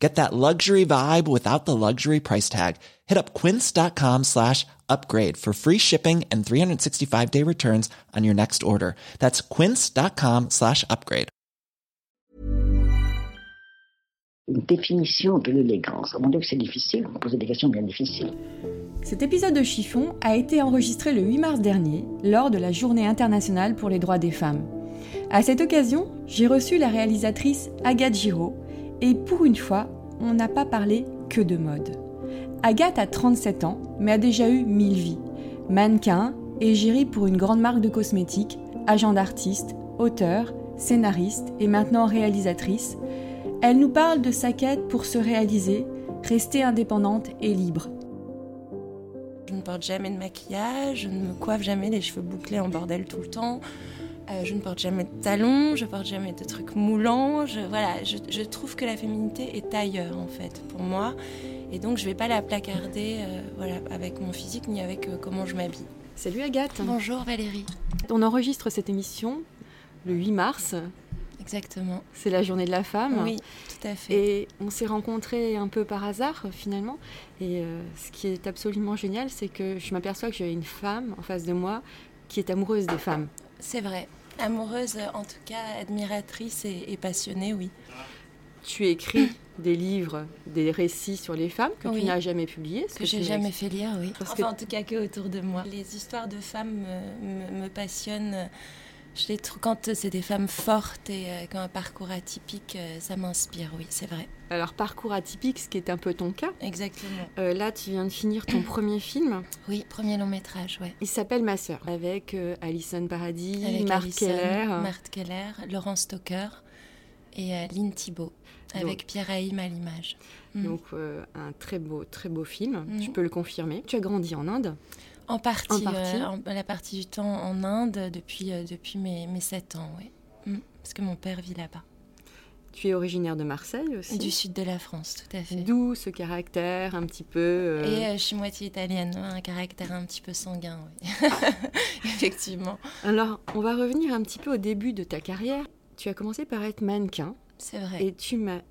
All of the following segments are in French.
Get that luxury vibe without the luxury price tag. Hit up quince.com slash upgrade for free shipping and 365 day returns on your next order. That's quince.com slash upgrade. Une définition de l'élégance. Mon Dieu, que c'est difficile. Vous posez des questions bien difficiles. Cet épisode de Chiffon a été enregistré le 8 mars dernier, lors de la Journée internationale pour les droits des femmes. À cette occasion, j'ai reçu la réalisatrice Agathe Giraud, et pour une fois, on n'a pas parlé que de mode. Agathe a 37 ans, mais a déjà eu 1000 vies. Mannequin, égérie pour une grande marque de cosmétiques, agent d'artiste, auteur, scénariste et maintenant réalisatrice, elle nous parle de sa quête pour se réaliser, rester indépendante et libre. Je ne porte jamais de maquillage, je ne me coiffe jamais les cheveux bouclés en bordel tout le temps. Euh, je ne porte jamais de talons, je porte jamais de trucs moulants. Je, voilà, je, trouve que la féminité est ailleurs en fait pour moi. Et donc je ne vais pas la placarder euh, voilà, avec mon physique ni avec euh, comment je m'habille. Salut Agathe. Bonjour Valérie. On enregistre cette émission le 8 mars. Exactement. C'est la journée de la femme. Oui, tout à fait. Et on s'est rencontrés un peu par hasard finalement. Et ce qui est absolument génial, c'est que je m'aperçois que j'ai une femme en face de moi qui est amoureuse des femmes. C'est vrai. Amoureuse, en tout cas, admiratrice et, passionnée, oui. Tu écris des livres, des récits sur les femmes que tu n'as jamais publiés. Que, j'ai jamais fait lire, oui. enfin, en tout cas, que autour de moi. Les histoires de femmes me passionnent je les trouve, quand c'est des femmes fortes et euh, qui ont un parcours atypique, euh, ça m'inspire, oui, c'est vrai. Alors, parcours atypique, ce qui est un peu ton cas. Exactement. Euh, là, tu viens de finir ton premier film. Oui, premier long métrage, ouais. Il s'appelle Ma sœur, avec Alison Paradis, avec Marc Keller. Marc Keller, Laurence Stoker et Lynn Thibault, avec Pierre Haïm à l'image. Mm. Donc, un très beau, très beau film, mm. je peux le confirmer. Tu as grandi en Inde en partie, euh, la partie du temps en Inde depuis, euh, depuis mes, mes 7 ans, oui. Mm. parce que mon père vit là-bas. Tu es originaire de Marseille aussi? Du sud de la France, tout à fait. D'où ce caractère un petit peu... Euh, Et je suis moitié italienne, hein, un caractère un petit peu sanguin, oui. Effectivement. Alors, on va revenir un petit peu au début de ta carrière. Tu as commencé par être mannequin. C'est vrai. Et tu m'as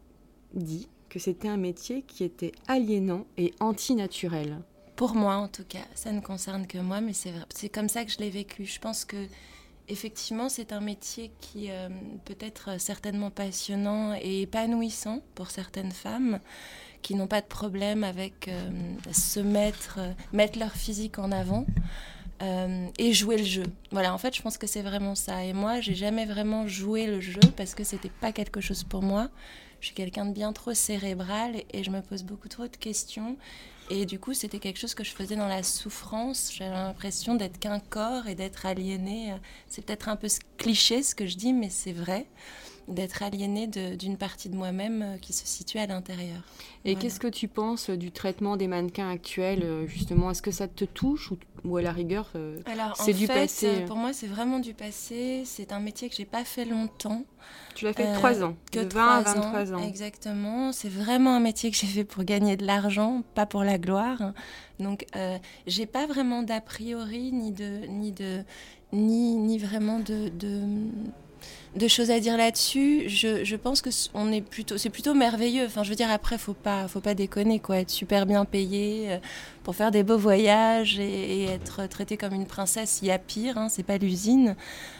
dit que c'était un métier qui était aliénant et antinaturel. Pour moi, en tout cas, ça ne concerne que moi, mais c'est comme ça que je l'ai vécu. Je pense que effectivement, c'est un métier qui euh, peut être certainement passionnant et épanouissant pour certaines femmes qui n'ont pas de problème avec euh, se mettre, euh, mettre leur physique en avant. et jouer le jeu. Voilà, en fait, je pense que c'est vraiment ça. Et moi, j'ai jamais vraiment joué le jeu parce que c'était pas quelque chose pour moi. Je suis quelqu'un de bien trop cérébral et je me pose beaucoup trop de questions. Et du coup, c'était quelque chose que je faisais dans la souffrance. J'avais l'impression d'être qu'un corps et d'être aliéné. C'est peut-être un peu cliché ce que je dis, mais c'est vrai d'être aliéné d'une partie de moi-même euh, qui se situe à l'intérieur. Et qu'est-ce que tu penses du traitement des mannequins actuels euh, justement? Est-ce que ça te touche ou, à la rigueur euh, c'est du passé Pour moi, c'est vraiment du passé. C'est un métier que j'ai pas fait longtemps. Tu l'as fait trois ans, que de 20 à 23 ans. Exactement. C'est vraiment un métier que j'ai fait pour gagner de l'argent, pas pour la gloire. Donc, euh, j'ai pas vraiment d'a priori ni de ni de ni, ni vraiment de, de choses à dire là-dessus. Je, je, pense que on est plutôt, c'est plutôt merveilleux. Enfin, je veux dire, après, faut pas, faut pas déconner, quoi. Être super bien payé euh, pour faire des beaux voyages et, être traité comme une princesse, il y a pire. Hein, c'est pas l'usine.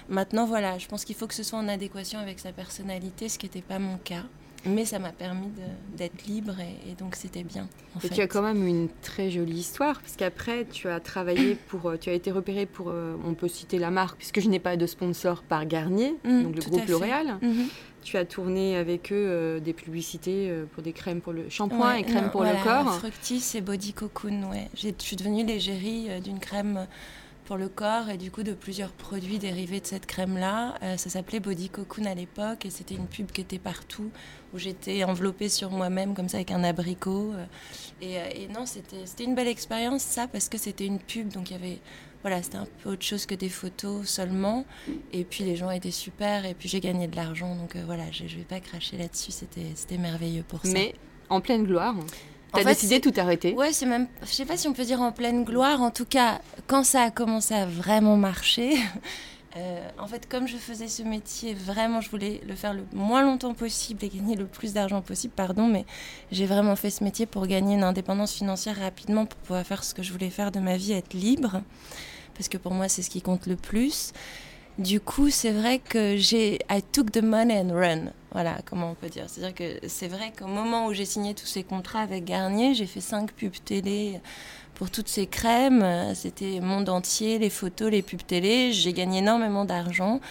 Maintenant, voilà, je pense qu'il faut que ce soit en adéquation avec sa personnalité, ce qui n'était pas mon cas. Mais ça m'a permis d'être libre et, donc c'était bien. et tu as quand même une très jolie histoire parce qu'après tu as travaillé pour, euh, tu as été repéré pour, euh, on peut citer la marque puisque je n'ai pas de sponsor par Garnier, mmh, donc le groupe L'Oréal. Mmh. Tu as tourné avec eux euh, des publicités pour des crèmes pour le shampoing et crèmes pour le corps. Fructis et Body Cocoon, ouais. Je suis devenue l'égérie d'une crème pour le corps et du coup de plusieurs produits dérivés de cette crème-là. Euh, ça s'appelait Body Cocoon à l'époque et c'était une pub qui était partout où j'étais enveloppée sur moi-même comme ça avec un abricot. Euh, et, euh, et, non, c'était une belle expérience ça parce que c'était une pub donc il y avait voilà, c'était un peu autre chose que des photos seulement. Et puis les gens étaient super, et puis j'ai gagné de l'argent, donc voilà, je, vais pas cracher là-dessus, c'était merveilleux pour ça. Mais en pleine gloire. T'as décidé tout arrêter? Ouais, c'est même, je sais pas si on peut dire en pleine gloire. En tout cas, quand ça a commencé à vraiment marcher, euh, en fait, comme je faisais ce métier, vraiment, je voulais le faire le moins longtemps possible et gagner le plus d'argent possible, pardon, mais j'ai vraiment fait ce métier pour gagner une indépendance financière rapidement, pour pouvoir faire ce que je voulais faire de ma vie, être libre, parce que pour moi, c'est ce qui compte le plus. Du coup, c'est vrai que j'ai I took the money and run. Voilà, comment on peut dire. C'est-à-dire que c'est vrai qu'au moment où j'ai signé tous ces contrats avec Garnier, j'ai fait cinq pubs télé pour toutes ces crèmes. C'était monde entier, les photos, les pubs télé. J'ai gagné énormément d'argent.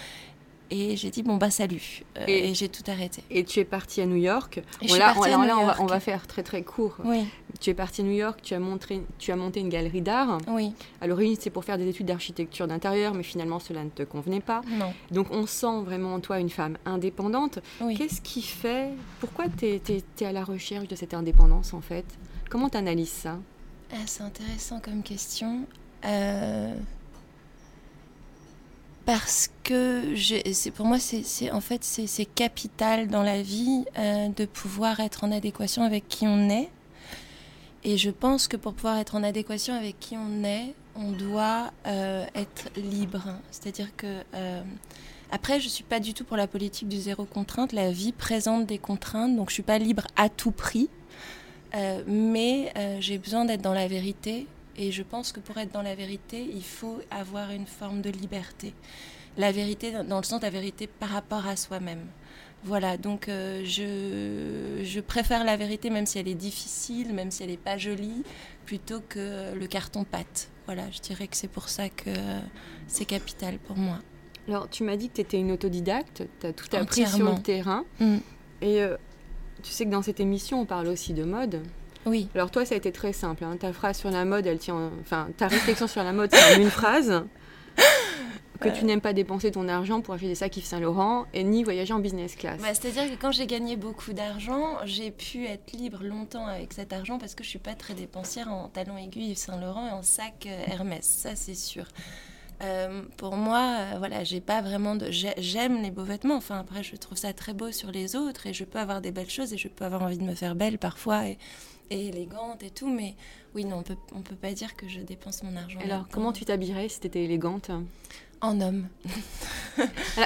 Et j'ai dit, bon, bah salut. Euh, et, j'ai tout arrêté. Et tu es partie à New York. Et là, on, va, on, va, faire très très court. Oui. Tu es partie à New York, tu as, montré, tu as monté une galerie d'art. Oui. À l'origine, c'est pour faire des études d'architecture d'intérieur, mais finalement, cela ne te convenait pas. Non. Donc, on sent vraiment en toi une femme indépendante. Oui. Qu'est-ce qui fait. Pourquoi tu es, es, à la recherche de cette indépendance, en fait? Comment tu analyses ça? Ah, C'est intéressant comme question. Euh parce que pour moi c'est en fait c'est capital dans la vie euh, de pouvoir être en adéquation avec qui on est. Et je pense que pour pouvoir être en adéquation avec qui on est on doit euh, être libre. C'est-à-dire que euh, après je suis pas du tout pour la politique du zéro contrainte. La vie présente des contraintes donc je suis pas libre à tout prix. Mais j'ai besoin d'être dans la vérité et je pense que pour être dans la vérité, il faut avoir une forme de liberté. La vérité, dans le sens de la vérité par rapport à soi-même. Voilà, donc euh, je, je, préfère la vérité, même si elle est difficile, même si elle n'est pas jolie, plutôt que le carton-pâte. Voilà, je dirais que c'est pour ça que c'est capital pour moi. Alors, tu m'as dit que tu étais une autodidacte, tu as tout appris sur le terrain. Mm. Et euh, tu sais que dans cette émission, on parle aussi de mode. Oui. Alors toi, ça a été très simple. Hein. Ta phrase sur la mode, elle tient, enfin, ta réflexion sur la mode, c'est une phrase. Que tu n'aimes pas dépenser ton argent pour acheter des sacs Yves Saint Laurent et ni voyager en business class. Bah, C'est-à-dire que quand j'ai gagné beaucoup d'argent, j'ai pu être libre longtemps avec cet argent parce que je suis pas très dépensière en talons aiguilles Yves Saint Laurent et en sac euh, Hermès, ça c'est sûr. Euh, pour moi, euh, voilà, j'ai pas vraiment de. J'aime les beaux vêtements. Enfin, après, je trouve ça très beau sur les autres et je peux avoir des belles choses et je peux avoir envie de me faire belle parfois. Et et élégante et tout, mais oui, non, on peut, on peut pas dire que je dépense mon argent. Alors, comment tu t'habillerais si tu étais élégante En homme.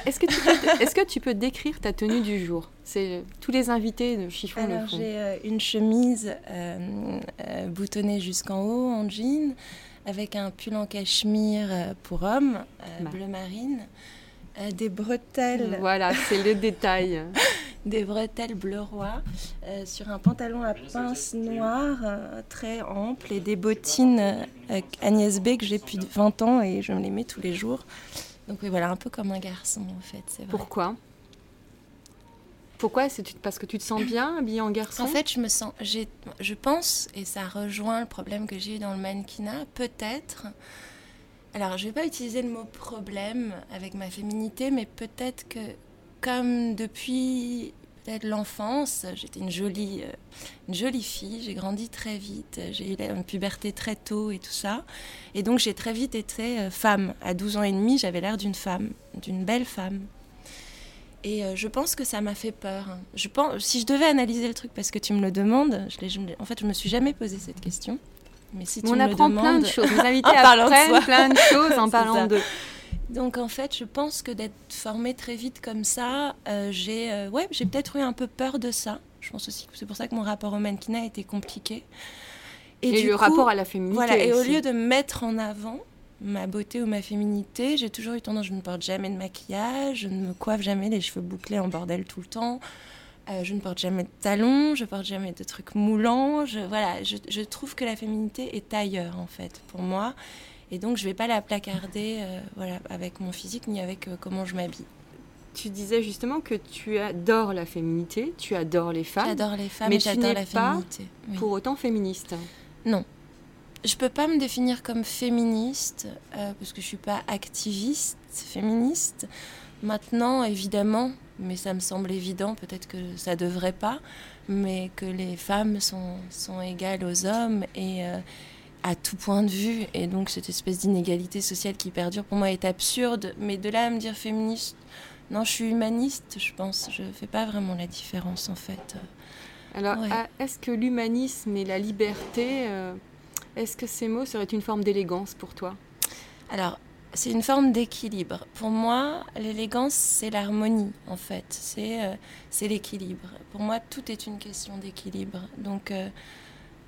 est-ce que, tu peux, est que tu peux décrire ta tenue du jour? C'est tous les invités de chiffon Alors, j'ai euh, une chemise euh, euh, boutonnée jusqu'en haut en jean, avec un pull en cachemire pour homme, bah. bleu marine. des bretelles. Voilà, c'est le détail. Des bretelles bleu roi, euh, sur un pantalon à pince noire euh, très ample et des bottines euh, Agnès B que j'ai depuis 20 ans et je me les mets tous les jours. Donc oui, voilà, un peu comme un garçon en fait. Vrai. Pourquoi? Pourquoi? C'est parce que tu te sens bien habillée en garçon? En fait, je me sens, je pense, et ça rejoint le problème que j'ai eu dans le mannequinat, peut-être. Alors, je vais pas utiliser le mot problème avec ma féminité, mais peut-être que comme depuis peut-être l'enfance, j'étais une jolie, euh, une jolie fille, j'ai grandi très vite, j'ai eu une puberté très tôt et tout ça. Et donc j'ai très vite été euh, femme. À 12 ans et demi, j'avais l'air d'une femme, d'une belle femme. Et euh, je pense que ça m'a fait peur. Je pense, si je devais analyser le truc, parce que tu me le demandes, je en fait, je me suis jamais posé cette question. Mais si tu on apprend plein de choses. Les invités apprennent plein de choses en parlant de donc en fait, je pense que d'être formée très vite comme ça, euh, j'ai euh, ouais, j'ai peut-être eu un peu peur de ça. Je pense aussi que c'est pour ça que mon rapport au mannequinat a été compliqué. Et, le rapport à la féminité. Voilà, et au lieu de mettre en avant ma beauté ou ma féminité, j'ai toujours eu tendance, je ne porte jamais de maquillage, je ne me coiffe jamais les cheveux bouclés en bordel tout le temps. Euh, je ne porte jamais de talons, je porte jamais de trucs moulants. Je, voilà, je, je trouve que la féminité est ailleurs en fait pour moi. Et donc, je ne vais pas la placarder euh, voilà, avec mon physique ni avec euh, comment je m'habille. Tu disais justement que tu adores la féminité, tu adores les femmes. J'adore les femmes, mais tu n'es la féminité. Pas pour autant féministe. Non. Je peux pas me définir comme féministe euh, parce que je suis pas activiste féministe. Maintenant, évidemment, mais ça me semble évident, peut-être que ça devrait pas, mais que les femmes sont, sont égales aux hommes et, à tout point de vue. Et donc cette espèce d'inégalité sociale qui perdure pour moi est absurde. Mais de là à me dire féministe, non, je suis humaniste, je pense. Je ne fais pas vraiment la différence en fait. Alors, ah, est-ce que l'humanisme et la liberté, euh, est-ce que ces mots seraient une forme d'élégance pour toi? Alors, c'est une forme d'équilibre. Pour moi, l'élégance, c'est l'harmonie, en fait. C'est euh, l'équilibre. Pour moi, tout est une question d'équilibre. Donc, euh,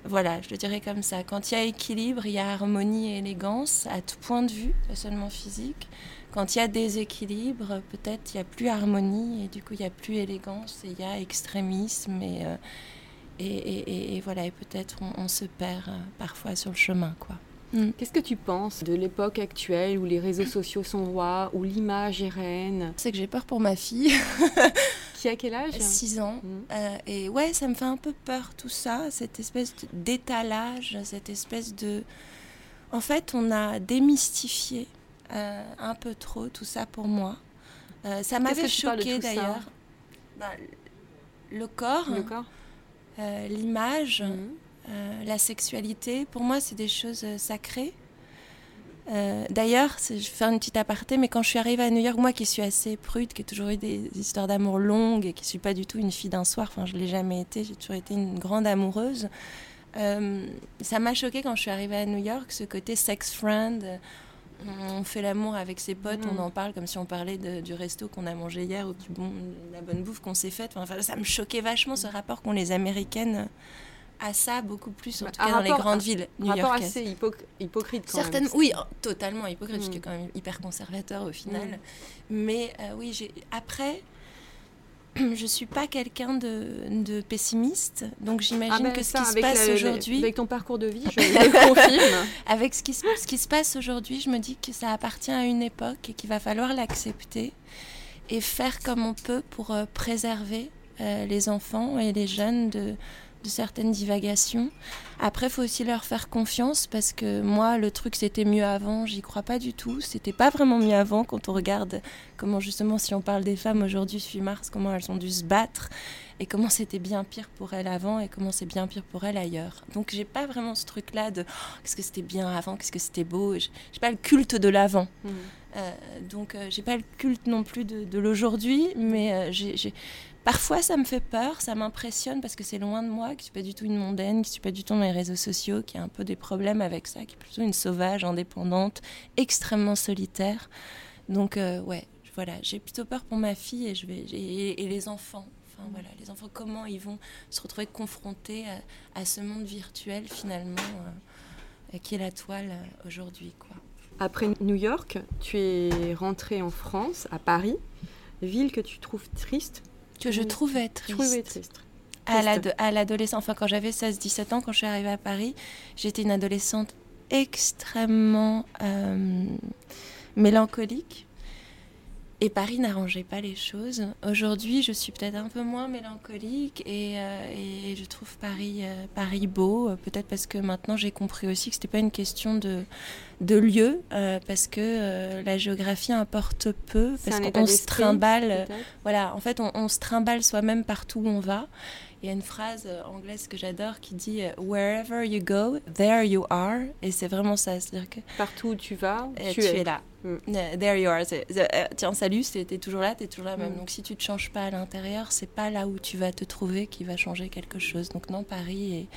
voilà, je le dirais comme ça. Quand il y a équilibre, il y a harmonie et élégance, à tout point de vue, pas seulement physique. Quand il y a déséquilibre, peut-être il n'y a plus harmonie, et du coup, il n'y a plus élégance, et il y a extrémisme, et, euh, et, et, voilà, et peut-être on, on, se perd parfois sur le chemin, quoi. Mm. Qu'est-ce que tu penses de l'époque actuelle où les réseaux sociaux sont rois, où l'image est reine? C'est que j'ai peur pour ma fille. qui a quel âge? 6 ans. Mm. Euh, et ouais, ça me fait un peu peur tout ça, cette espèce d'étalage, cette espèce de... En fait, on a démystifié euh, un peu trop tout ça pour moi. Euh, ça m'avait choqué d'ailleurs. Bah, le corps, le corps? l'image. Mm. Euh, la sexualité, pour moi, c'est des choses euh, sacrées. Euh, D'ailleurs, je vais faire une petite aparté, mais quand je suis arrivée à New York, moi qui suis assez prude, qui ai toujours eu des histoires d'amour longues et qui ne suis pas du tout une fille d'un soir, enfin je ne l'ai jamais été, j'ai toujours été une grande amoureuse, euh, ça m'a choqué quand je suis arrivée à New York, ce côté sex friend. On fait l'amour avec ses potes, on mm. en parle comme si on parlait de, du resto qu'on a mangé hier ou du bon, la bonne bouffe qu'on s'est faite. Enfin, ça me choquait vachement ce rapport qu'ont les Américaines à ça beaucoup plus, en bah, tout cas dans les grandes villes new Un rapport assez hypocrite quand même. Oui, totalement hypocrite, mm. je suis quand même hyper conservateur au final. Mm. Mais euh, oui, j'ai après, je suis pas quelqu'un de, de, pessimiste, donc j'imagine ah ben que ce qui se passe aujourd'hui... Avec ton parcours de vie, je le confirme. avec ce qui, ce qui se passe aujourd'hui, je me dis que ça appartient à une époque et qu'il va falloir l'accepter et faire comme on peut pour euh, préserver euh, les enfants et les jeunes de de certaines divagations. Après, faut aussi leur faire confiance parce que moi, le truc c'était mieux avant, j'y crois pas du tout. C'était pas vraiment mieux avant quand on regarde comment justement, si on parle des femmes aujourd'hui, 8 mars, comment elles ont dû se battre et comment c'était bien pire pour elles avant et comment c'est bien pire pour elles ailleurs. Donc j'ai pas vraiment ce truc-là de oh, qu'est-ce que c'était bien avant, qu'est-ce que c'était beau. J'ai pas le culte de l'avant. Mmh. Euh, donc euh, j'ai pas le culte non plus de, de l'aujourd'hui, mais euh, j'ai Parfois, ça me fait peur, ça m'impressionne parce que c'est loin de moi, que je suis pas du tout une mondaine, que je suis pas du tout dans les réseaux sociaux, qui a un peu des problèmes avec ça, qui est plutôt une sauvage, indépendante, extrêmement solitaire. Donc, euh, ouais, voilà, j'ai plutôt peur pour ma fille et, je vais, et, les enfants. Enfin, voilà, les enfants, comment ils vont se retrouver confrontés à, ce monde virtuel finalement, euh, qui est la toile euh, aujourd'hui, quoi. Après New York, tu es rentrée en France, à Paris, ville que tu trouves triste que je trouvais triste. Trouvais triste. À l'adolescence, enfin quand j'avais 16-17 ans, quand je suis arrivée à Paris, j'étais une adolescente extrêmement euh, mélancolique. Et Paris n'arrangeait pas les choses. Aujourd'hui, je suis peut-être un peu moins mélancolique et, euh, et je trouve Paris, euh, Paris beau. Peut-être parce que maintenant j'ai compris aussi que c'était pas une question de, de lieu, euh, parce que la géographie importe peu, parce qu'on se trimballe. Voilà, en fait, on, on se trimballe soi-même partout où on va. Il y a une phrase anglaise que j'adore qui dit Wherever you go, there you are. Et c'est vraiment ça. C'est-à-dire que. Partout où tu vas, tu, es. là. Mm. There you are. Euh, tiens, salut, t'es toujours là, t'es toujours là même. Mm. Donc si tu te changes pas à l'intérieur, c'est pas là où tu vas te trouver qui va changer quelque chose. Donc non, Paris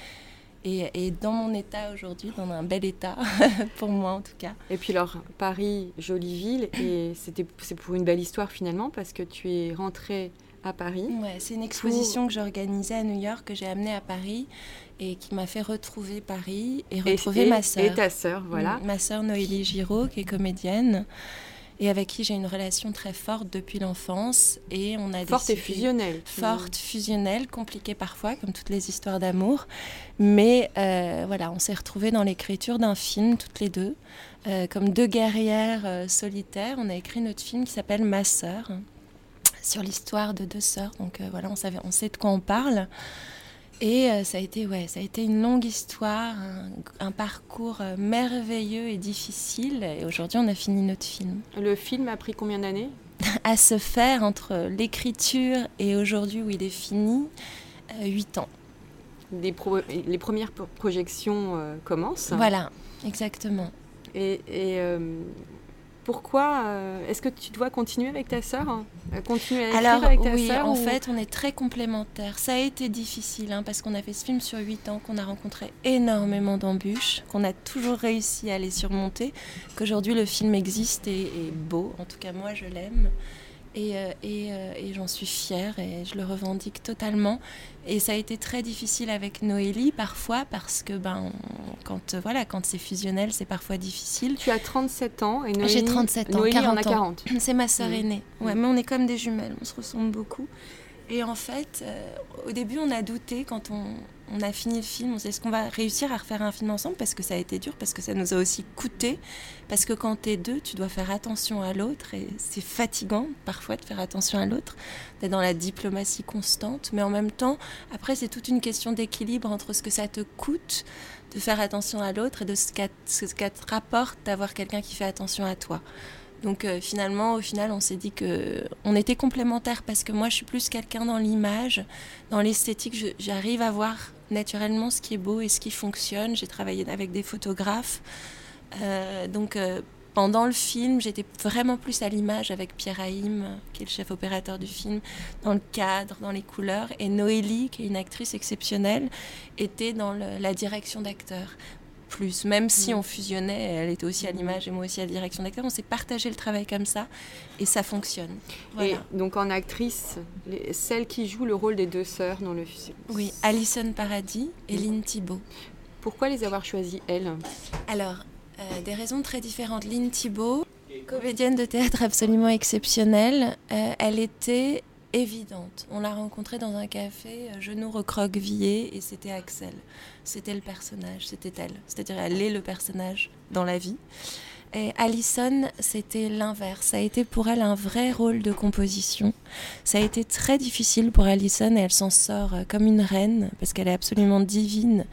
est, est, dans mon état aujourd'hui, dans un bel état, pour moi en tout cas. Et puis alors, Paris, jolie ville, et c'est pour une belle histoire finalement, parce que tu es rentrée à Paris. Ouais, c'est une exposition que j'organisais à New York, que j'ai amenée à Paris et qui m'a fait retrouver Paris et retrouver ma sœur. Et ta sœur, voilà. Ma sœur Noélie Giraud, qui est comédienne et avec qui j'ai une relation très forte depuis l'enfance. Et on a forte et fusionnelle. Forte, fusionnelle, compliquée parfois, comme toutes les histoires d'amour. Mais euh, voilà, on s'est retrouvés dans l'écriture d'un film toutes les deux, euh, comme deux guerrières euh, solitaires. On a écrit notre film qui s'appelle Ma sœur, sur l'histoire de deux sœurs. Donc voilà, on, savait, on sait de quoi on parle. Et euh, ça, a été, ouais, ça a été une longue histoire, un, parcours euh, merveilleux et difficile. Et aujourd'hui, on a fini notre film. Le film a pris combien d'années? À se faire entre l'écriture et aujourd'hui où il est fini, euh, huit ans. les, les premières projections commencent. Voilà, exactement. Et, pourquoi euh, Est-ce que tu dois continuer avec ta sœur hein Continuer à Alors, avec ta oui, en ou... fait, on est très complémentaires. Ça a été difficile hein, parce qu'on a fait ce film sur 8 ans, qu'on a rencontré énormément d'embûches, qu'on a toujours réussi à les surmonter, qu'aujourd'hui le film existe et est beau. En tout cas, moi, je l'aime. Et, euh, euh, et, j'en suis fière et je le revendique totalement. Et ça a été très difficile avec Noélie parfois parce que ben, quand, voilà, quand c'est fusionnel, c'est parfois difficile. Tu as 37 ans et Noélie, J'ai 37 ans, Noélie 40 en a 40. C'est ma sœur aînée. Ouais, mais on est comme des jumelles, on se ressemble beaucoup. Et en fait, euh, au début, on a douté quand on, on a fini le film, on sait est-ce qu'on va réussir à refaire un film ensemble parce que ça a été dur, parce que ça nous a aussi coûté, parce que quand tu es deux, tu dois faire attention à l'autre et c'est fatigant parfois de faire attention à l'autre, d'être dans la diplomatie constante, mais en même temps, après c'est toute une question d'équilibre entre ce que ça te coûte de faire attention à l'autre et de ce qu'à te rapporte d'avoir quelqu'un qui fait attention à toi. Donc euh, finalement, au final, on s'est dit que on était complémentaires parce que moi, je suis plus quelqu'un dans l'image, dans l'esthétique. J'arrive à voir naturellement ce qui est beau et ce qui fonctionne. J'ai travaillé avec des photographes. Euh, donc euh, pendant le film, j'étais vraiment plus à l'image avec Pierre Haïm, qui est le chef opérateur du film, dans le cadre, dans les couleurs. Et Noélie, qui est une actrice exceptionnelle, était dans la direction d'acteur plus. Même si mm. on fusionnait, elle était aussi à l'image et moi aussi à la direction d'acteur, on s'est partagé le travail comme ça et ça fonctionne. Et donc en actrice, celle qui joue le rôle des deux sœurs dans le film Oui, Alison Paradis et mm. Lynn Thibault. Pourquoi les avoir choisies, elles? Alors, euh, des raisons très différentes. Lynn Thibault, comédienne de théâtre absolument exceptionnelle, euh, elle était évidente. On l'a rencontrée dans un café, euh, genoux recroquevillés, et c'était Axel. C'était le personnage, c'était elle. C'est-à-dire, elle est le personnage dans la vie. Et Alison, c'était l'inverse. Ça a été pour elle un vrai rôle de composition. Ça a été très difficile pour Alison et elle s'en sort euh, comme une reine parce qu'elle est absolument divine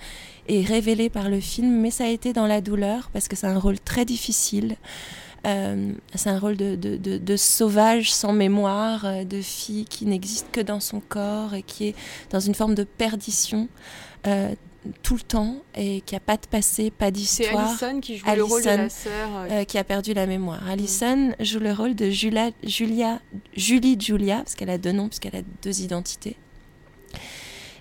et révélée par le film. Mais ça a été dans la douleur parce que c'est un rôle très difficile. Euh, c'est un rôle de, de, sauvage sans mémoire, euh, de fille qui n'existe que dans son corps et qui est dans une forme de perdition. tout le temps et qui a pas de passé, pas d'histoire. C'est Alison qui joue le rôle de la sœur. Euh, qui a perdu la mémoire. Mm. Alison joue le rôle de Julia, Julia, Julie Julia, parce qu'elle a deux noms, puisqu'elle a deux identités.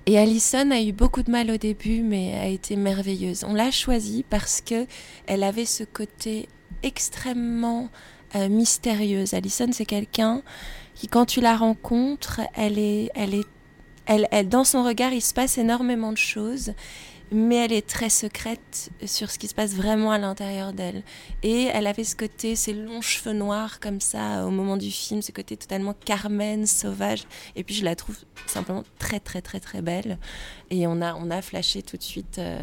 Et Alison a eu beaucoup de mal au début, mais a été merveilleuse. On l'a choisie parce que elle avait ce côté extrêmement euh, mystérieuse. Alison, c'est quelqu'un qui, quand tu la rencontres, elle est, elle est, dans son regard, il se passe énormément de choses, mais elle est très secrète sur ce qui se passe vraiment à l'intérieur d'elle. Et elle avait ce côté, ces longs cheveux noirs comme ça au moment du film, ce côté totalement Carmen, sauvage. Et puis je la trouve simplement très très très très belle. Et on a on a flashé tout de suite, euh,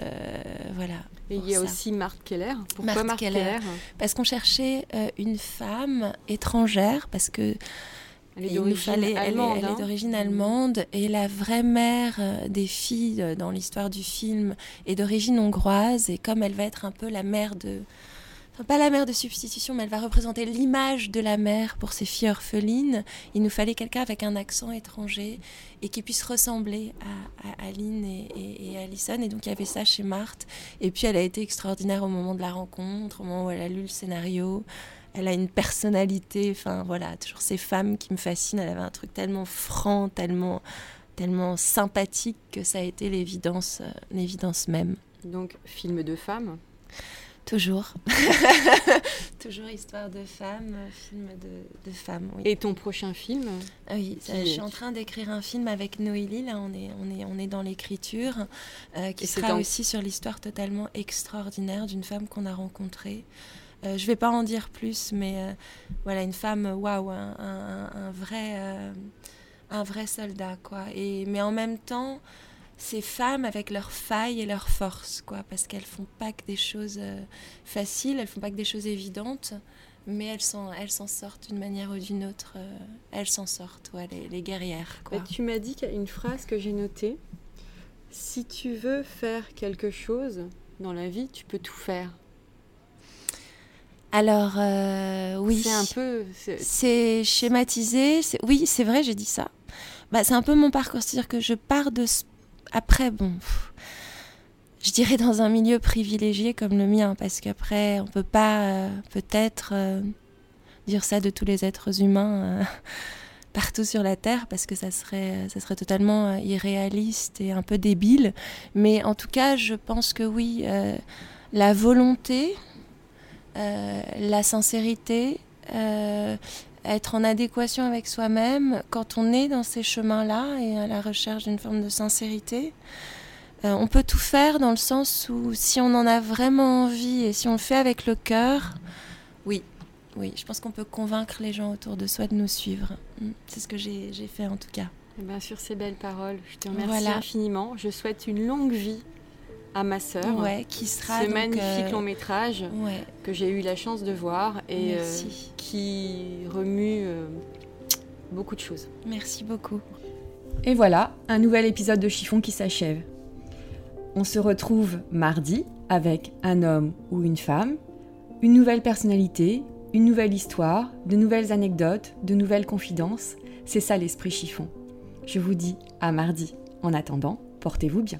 voilà. Et il y a aussi Marthe Keller. Pourquoi Marthe, Keller, Parce qu'on cherchait euh, une femme étrangère, parce que elle est d'origine allemande. Elle, est, d'origine allemande et la vraie mère euh, des filles euh, dans l'histoire du film est d'origine hongroise et comme elle va être un peu la mère de pas la mère de substitution, mais elle va représenter l'image de la mère pour ses filles orphelines. Il nous fallait quelqu'un avec un accent étranger et qui puisse ressembler à, Aline et, et, Alison. Et donc il y avait ça chez Marthe. Et puis elle a été extraordinaire au moment de la rencontre, au moment où elle a lu le scénario elle a une personnalité, enfin voilà, toujours ces femmes qui me fascinent. Elle avait un truc tellement franc, tellement, tellement sympathique que ça a été l'évidence, euh, l'évidence même. Donc, film de femmes Toujours. Toujours histoire de femmes, film de, de femmes. Oui. Et ton prochain film ah Oui, je suis en train d'écrire un film avec Noélie. Là, on est, on est, on est dans l'écriture, euh, qui sera aussi sur l'histoire totalement extraordinaire d'une femme qu'on a rencontrée. Euh, je ne vais pas en dire plus, mais euh, voilà, une femme, waouh, un, vrai, euh, un vrai soldat, quoi. Et, mais en même temps, ces femmes avec leurs failles et leurs forces, quoi, parce qu'elles font pas que des choses faciles, elles font pas que des choses évidentes, mais elles s'en, elles sortent d'une manière ou d'une autre. elles s'en sortent, ouais, les, guerrières. Bah, tu m'as dit qu'il y a une phrase que j'ai notée. Si tu veux faire quelque chose dans la vie, tu peux tout faire. Alors, euh, oui. C'est un peu. C'est schématisé. Oui, c'est vrai, j'ai dit ça. Bah, c'est un peu mon parcours. C'est-à-dire que je pars de. après, bon, je dirais dans un milieu privilégié comme le mien, parce qu'après, on peut pas euh, peut-être euh, dire ça de tous les êtres humains partout sur la Terre, parce que ça serait, ça serait totalement irréaliste et un peu débile. Mais en tout cas, je pense que oui, la volonté, la sincérité, être en adéquation avec soi-même quand on est dans ces chemins-là et à la recherche d'une forme de sincérité. Euh, on peut tout faire dans le sens où si on en a vraiment envie et si on le fait avec le cœur, oui, oui, je pense qu'on peut convaincre les gens autour de soi de nous suivre. Mm, c'est ce que j'ai fait en tout cas. Et eh bien sur ces belles paroles, je te remercie infiniment. Je souhaite une longue vie à ma sœur. Ouais, qui sera ce magnifique euh, long métrage que j'ai eu la chance de voir et euh, qui remue euh, beaucoup de choses. Merci beaucoup. Et voilà, un nouvel épisode de Chiffon qui s'achève. On se retrouve mardi avec un homme ou une femme, une nouvelle personnalité, une nouvelle histoire, de nouvelles anecdotes, de nouvelles confidences. C'est ça l'esprit chiffon. Je vous dis à mardi. En attendant, portez-vous bien.